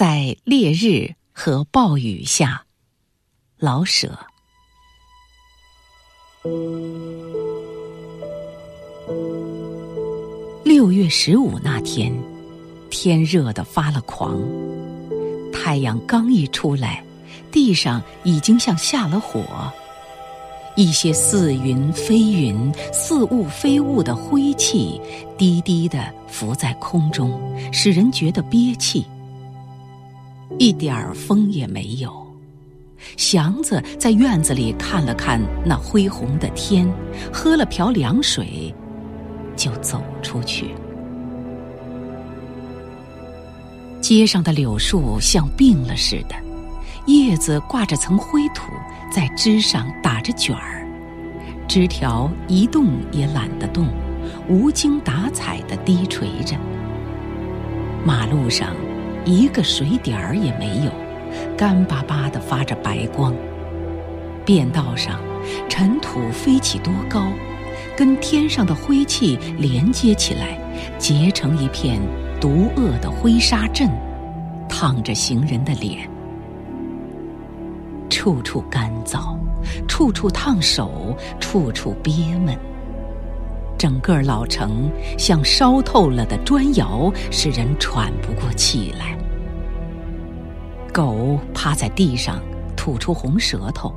在烈日和暴雨下，老舍。六月十五那天，天热得发了狂，太阳刚一出来，地上已经像下了火。一些似云非云、似雾非雾的灰气，低低的浮在空中，使人觉得憋气。一点儿风也没有。祥子在院子里看了看那恢宏的天，喝了瓢凉水，就走出去。街上的柳树像病了似的，叶子挂着层灰土，在枝上打着卷儿，枝条一动也懒得动，无精打采的低垂着。马路上。一个水点儿也没有，干巴巴的发着白光。便道上，尘土飞起多高，跟天上的灰气连接起来，结成一片毒恶的灰沙阵，烫着行人的脸。处处干燥，处处烫手，处处憋闷。整个老城像烧透了的砖窑，使人喘不过气来。狗趴在地上吐出红舌头，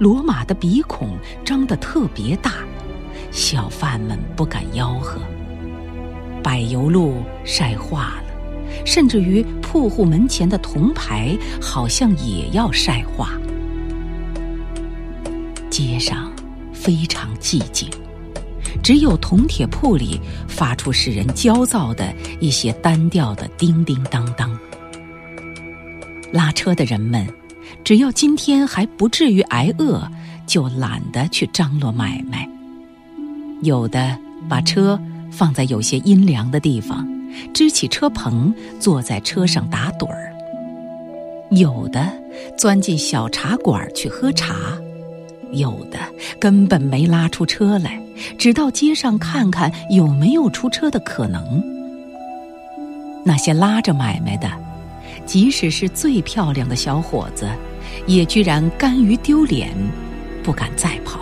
骡马的鼻孔张得特别大，小贩们不敢吆喝。柏油路晒化了，甚至于铺户门前的铜牌好像也要晒化。街上非常寂静。只有铜铁铺里发出使人焦躁的一些单调的叮叮当当。拉车的人们，只要今天还不至于挨饿，就懒得去张罗买卖。有的把车放在有些阴凉的地方，支起车棚，坐在车上打盹儿；有的钻进小茶馆去喝茶。有的根本没拉出车来，只到街上看看有没有出车的可能。那些拉着买卖的，即使是最漂亮的小伙子，也居然甘于丢脸，不敢再跑，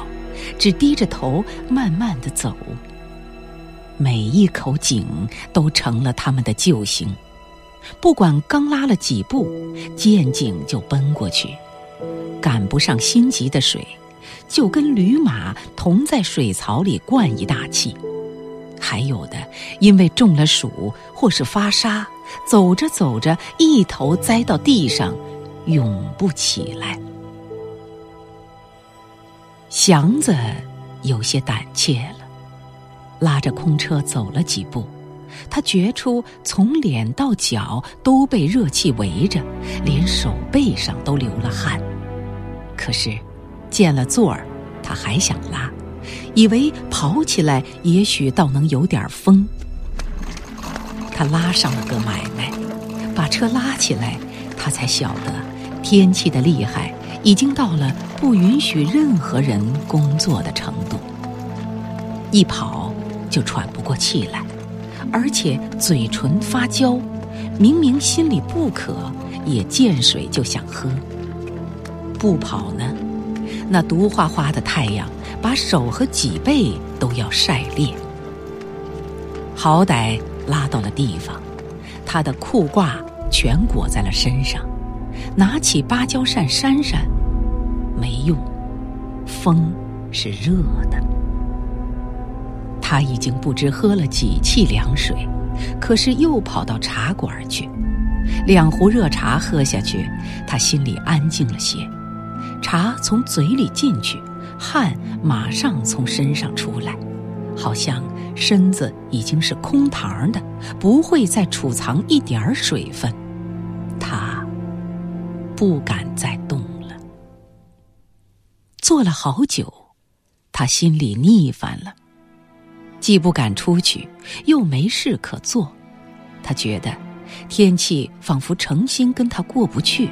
只低着头慢慢的走。每一口井都成了他们的救星，不管刚拉了几步，见井就奔过去，赶不上心急的水。就跟驴马同在水槽里灌一大气，还有的因为中了暑或是发沙，走着走着一头栽到地上，永不起来。祥子有些胆怯了，拉着空车走了几步，他觉出从脸到脚都被热气围着，连手背上都流了汗，可是。见了座儿，他还想拉，以为跑起来也许倒能有点风。他拉上了个买卖，把车拉起来，他才晓得天气的厉害已经到了不允许任何人工作的程度。一跑就喘不过气来，而且嘴唇发焦，明明心里不渴，也见水就想喝。不跑呢？那毒花花的太阳，把手和脊背都要晒裂。好歹拉到了地方，他的裤褂全裹在了身上，拿起芭蕉扇扇扇，没用，风是热的。他已经不知喝了几气凉水，可是又跑到茶馆去，两壶热茶喝下去，他心里安静了些。茶从嘴里进去，汗马上从身上出来，好像身子已经是空堂的，不会再储藏一点儿水分。他不敢再动了。坐了好久，他心里腻烦了，既不敢出去，又没事可做。他觉得天气仿佛诚心跟他过不去，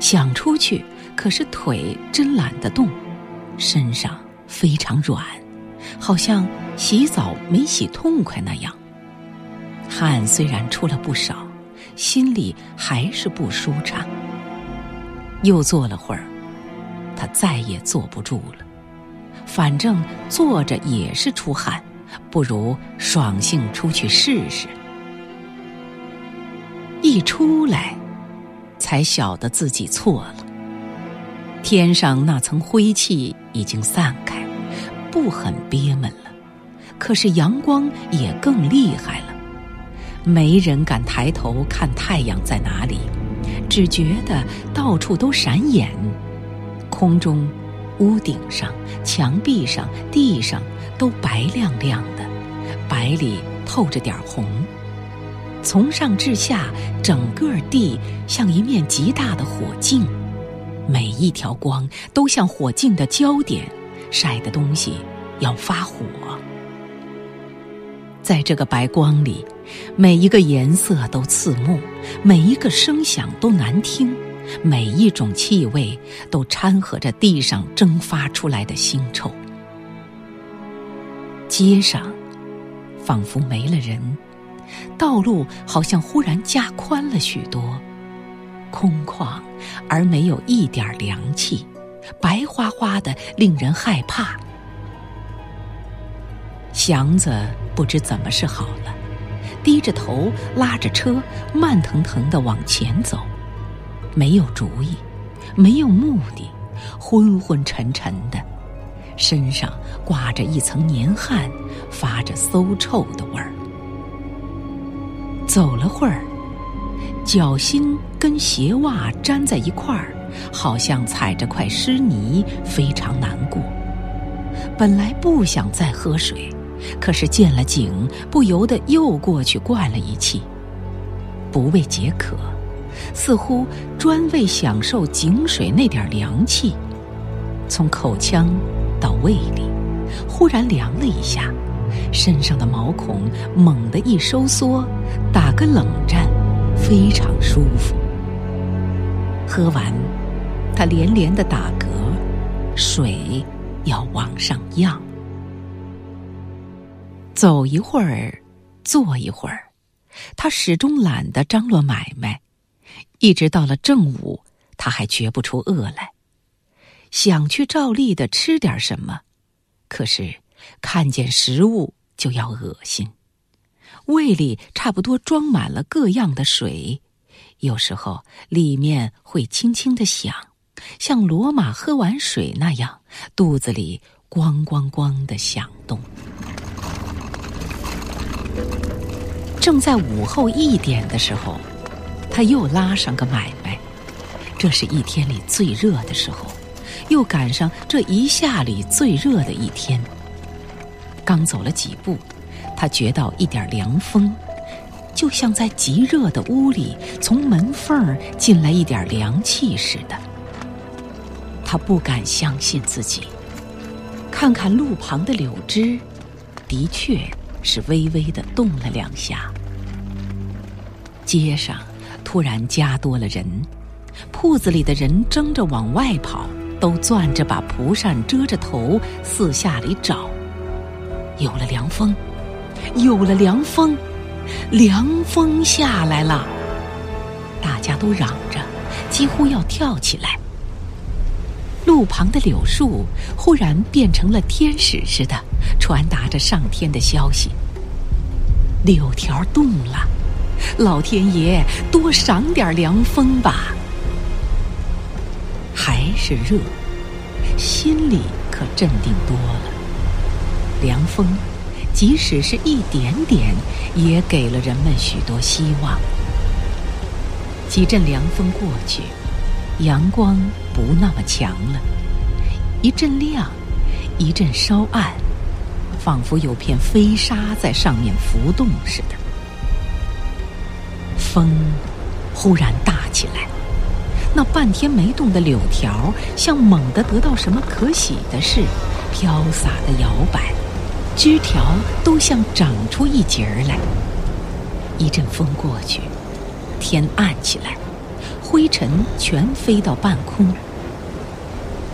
想出去。可是腿真懒得动，身上非常软，好像洗澡没洗痛快那样。汗虽然出了不少，心里还是不舒畅。又坐了会儿，他再也坐不住了。反正坐着也是出汗，不如爽性出去试试。一出来，才晓得自己错了。天上那层灰气已经散开，不很憋闷了，可是阳光也更厉害了。没人敢抬头看太阳在哪里，只觉得到处都闪眼。空中、屋顶上、墙壁上、地上都白亮亮的，白里透着点红。从上至下，整个地像一面极大的火镜，每一条光都像火镜的焦点，晒的东西要发火。在这个白光里，每一个颜色都刺目，每一个声响都难听，每一种气味都掺和着地上蒸发出来的腥臭。街上仿佛没了人，道路好像忽然加宽了许多，空旷而没有一点凉气，白花花的，令人害怕。祥子不知怎么是好了，低着头拉着车，慢腾腾的往前走，没有主意，没有目的，昏昏沉沉的，身上挂着一层黏汗，发着馊臭的味儿。走了会儿，脚心跟鞋袜粘在一块儿，好像踩着块湿泥，非常难过。本来不想再喝水。可是见了井，不由得又过去灌了一气，不为解渴，似乎专为享受井水那点凉气。从口腔到胃里，忽然凉了一下，身上的毛孔猛地一收缩，打个冷战，非常舒服。喝完，他连连的打嗝，水要往上漾。走一会儿，坐一会儿，他始终懒得张罗买卖，一直到了正午，他还觉不出饿来，想去照例的吃点什么，可是看见食物就要恶心，胃里差不多装满了各样的水，有时候里面会轻轻的响，像罗马喝完水那样，肚子里咣咣咣的响动。正在午后一点的时候，他又拉上个买卖。这是一天里最热的时候，又赶上这一下里最热的一天。刚走了几步，他觉到一点凉风，就像在极热的屋里从门缝进来一点凉气似的。他不敢相信自己，看看路旁的柳枝，的确。是微微的动了两下，街上突然加多了人，铺子里的人争着往外跑，都攥着把蒲扇遮着头，四下里找。有了凉风，有了凉风，凉风下来了！大家都嚷着，几乎要跳起来。路旁的柳树忽然变成了天使似的，传达着上天的消息。柳条动了，老天爷多赏点凉风吧！还是热，心里可镇定多了。凉风，即使是一点点，也给了人们许多希望。几阵凉风过去。阳光不那么强了，一阵亮，一阵稍暗，仿佛有片飞沙在上面浮动似的。风忽然大起来，那半天没动的柳条，像猛地得到什么可喜的事，飘洒的摇摆，枝条都像长出一截儿来。一阵风过去，天暗起来。灰尘全飞到半空，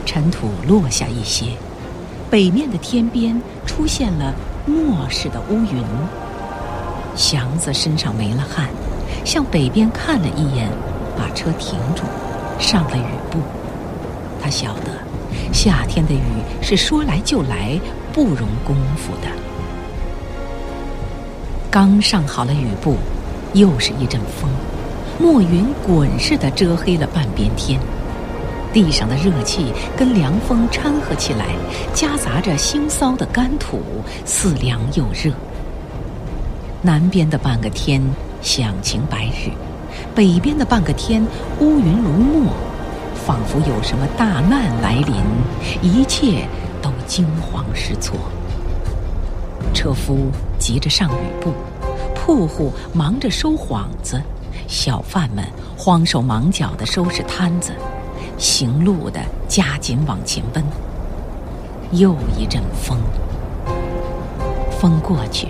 尘土落下一些，北面的天边出现了漠似的乌云。祥子身上没了汗，向北边看了一眼，把车停住，上了雨布。他晓得，夏天的雨是说来就来，不容功夫的。刚上好了雨布，又是一阵风，墨云滚似的遮黑了半边天。地上的热气跟凉风掺和起来，夹杂着腥臊的干土，似凉又热。南边的半个天响晴白日，北边的半个天乌云如墨，仿佛有什么大难来临，一切都惊慌失措。车夫急着上雨布，铺户忙着收幌子，小贩们慌手忙脚地收拾摊子。行路的加紧往前奔。又一阵风，风过去，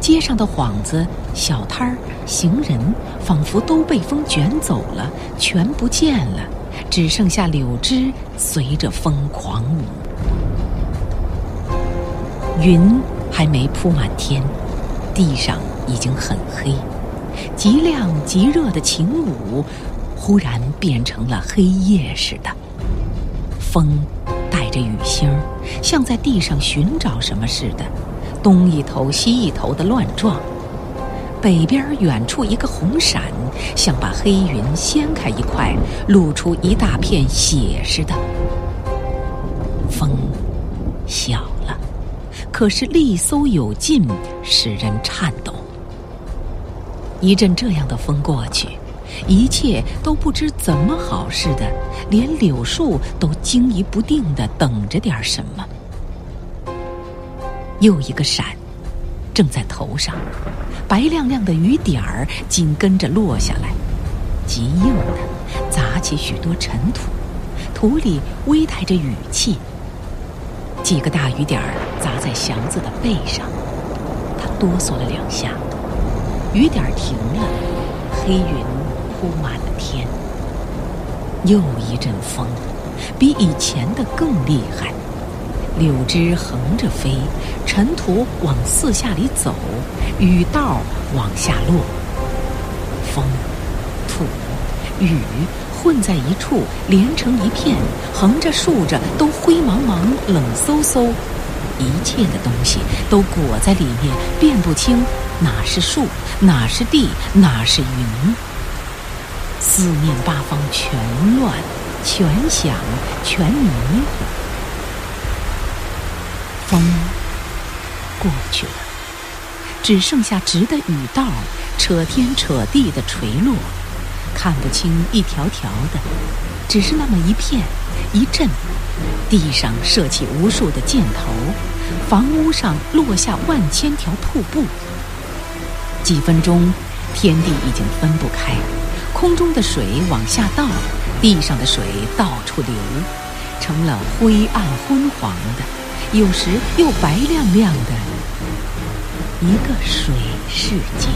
街上的幌子、小摊儿、行人，仿佛都被风卷走了，全不见了，只剩下柳枝随着风狂舞。云还没铺满天，地上已经很黑，极亮极热的晴午。忽然变成了黑夜似的，风带着雨星，像在地上寻找什么似的，东一头西一头的乱撞。北边远处一个红闪，像把黑云掀开一块，露出一大片血似的。风小，可是力搜有劲，使人颤抖。一阵这样的风过去。一切都不知怎么好似的，连柳树都惊疑不定的等着点什么。又一个闪，正在头上，白亮亮的雨点儿紧跟着落下来，极硬的，砸起许多尘土，土里微带着雨气。几个大雨点儿砸在祥子的背上，他哆嗦了两下，雨点停了，黑云。铺满了天，又一阵风，比以前的更厉害。柳枝横着飞，尘土往四下里走，雨道往下落。风、土、雨混在一处，连成一片，横着竖着都灰茫茫、冷飕飕，一切的东西都裹在里面，辨不清哪是树，哪是地，哪是云。四面八方全乱，全响，全迷糊。风过去了，只剩下直的雨道，扯天扯地的垂落，看不清一条条的，只是那么一片一阵。地上射起无数的箭头，房屋上落下万千条瀑布。几分钟，天地已经分不开。空中的水往下倒，地上的水到处流，成了灰暗昏黄的，有时又白亮亮的一个水世界。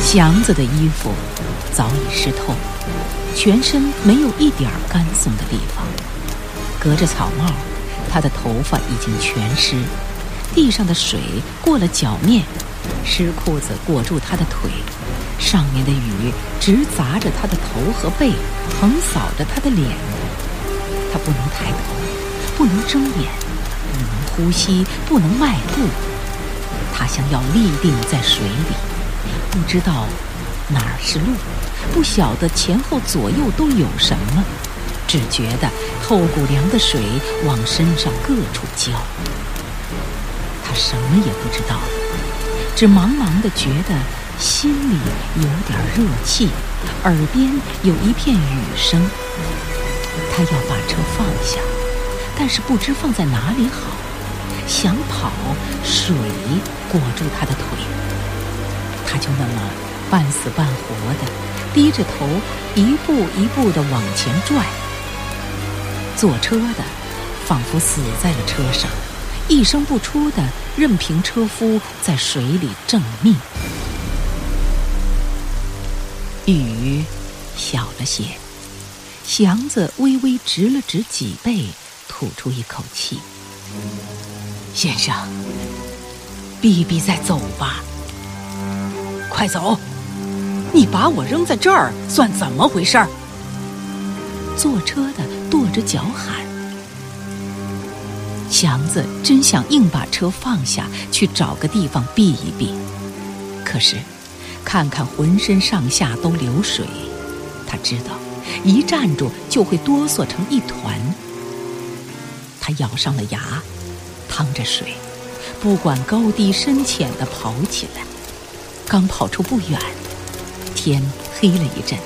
祥子的衣服早已湿透，全身没有一点干松的地方。隔着草帽，他的头发已经全湿，地上的水过了脚面。湿裤子裹住他的腿，上面的雨直砸着他的头和背，横扫着他的脸。他不能抬头，不能睁眼，不能呼吸，不能迈步。他像要立定在水里，不知道哪儿是路，不晓得前后左右都有什么，只觉得透骨凉的水往身上各处浇。他什么也不知道。只茫茫的觉得心里有点热气，耳边有一片雨声。他要把车放下，但是不知放在哪里好。想跑，水裹住他的腿，他就那么半死半活的低着头，一步一步的往前拽。坐车的仿佛死在了车上。一声不出的，任凭车夫在水里挣命。雨小了些，祥子微微直了直脊背，吐出一口气：“先生，比比再走吧。快走！你把我扔在这儿，算怎么回事儿？坐车的跺着脚喊。祥子真想硬把车放下去找个地方避一避，可是看看浑身上下都流水，他知道一站住就会哆嗦成一团。他咬上了牙，淌着水，不管高低深浅的跑起来。刚跑出不远，天黑了一阵，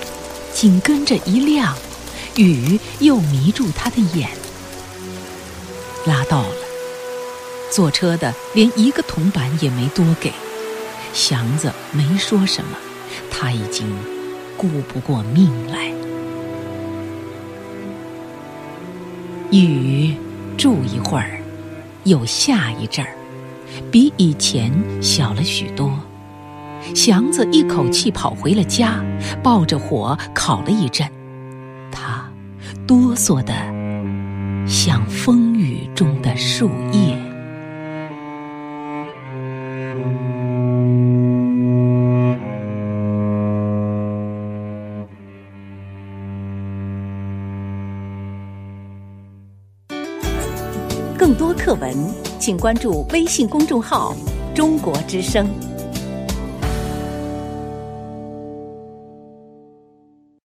紧跟着一亮，雨又迷住他的眼。拉到了，坐车的连一个铜板也没多给，祥子没说什么，他已经顾不过命来。雨住一会儿，又下一阵儿，比以前小了许多。祥子一口气跑回了家，抱着火烤了一阵，他哆嗦的像风雨中的树叶。更多课文，请关注微信公众号“中国之声”。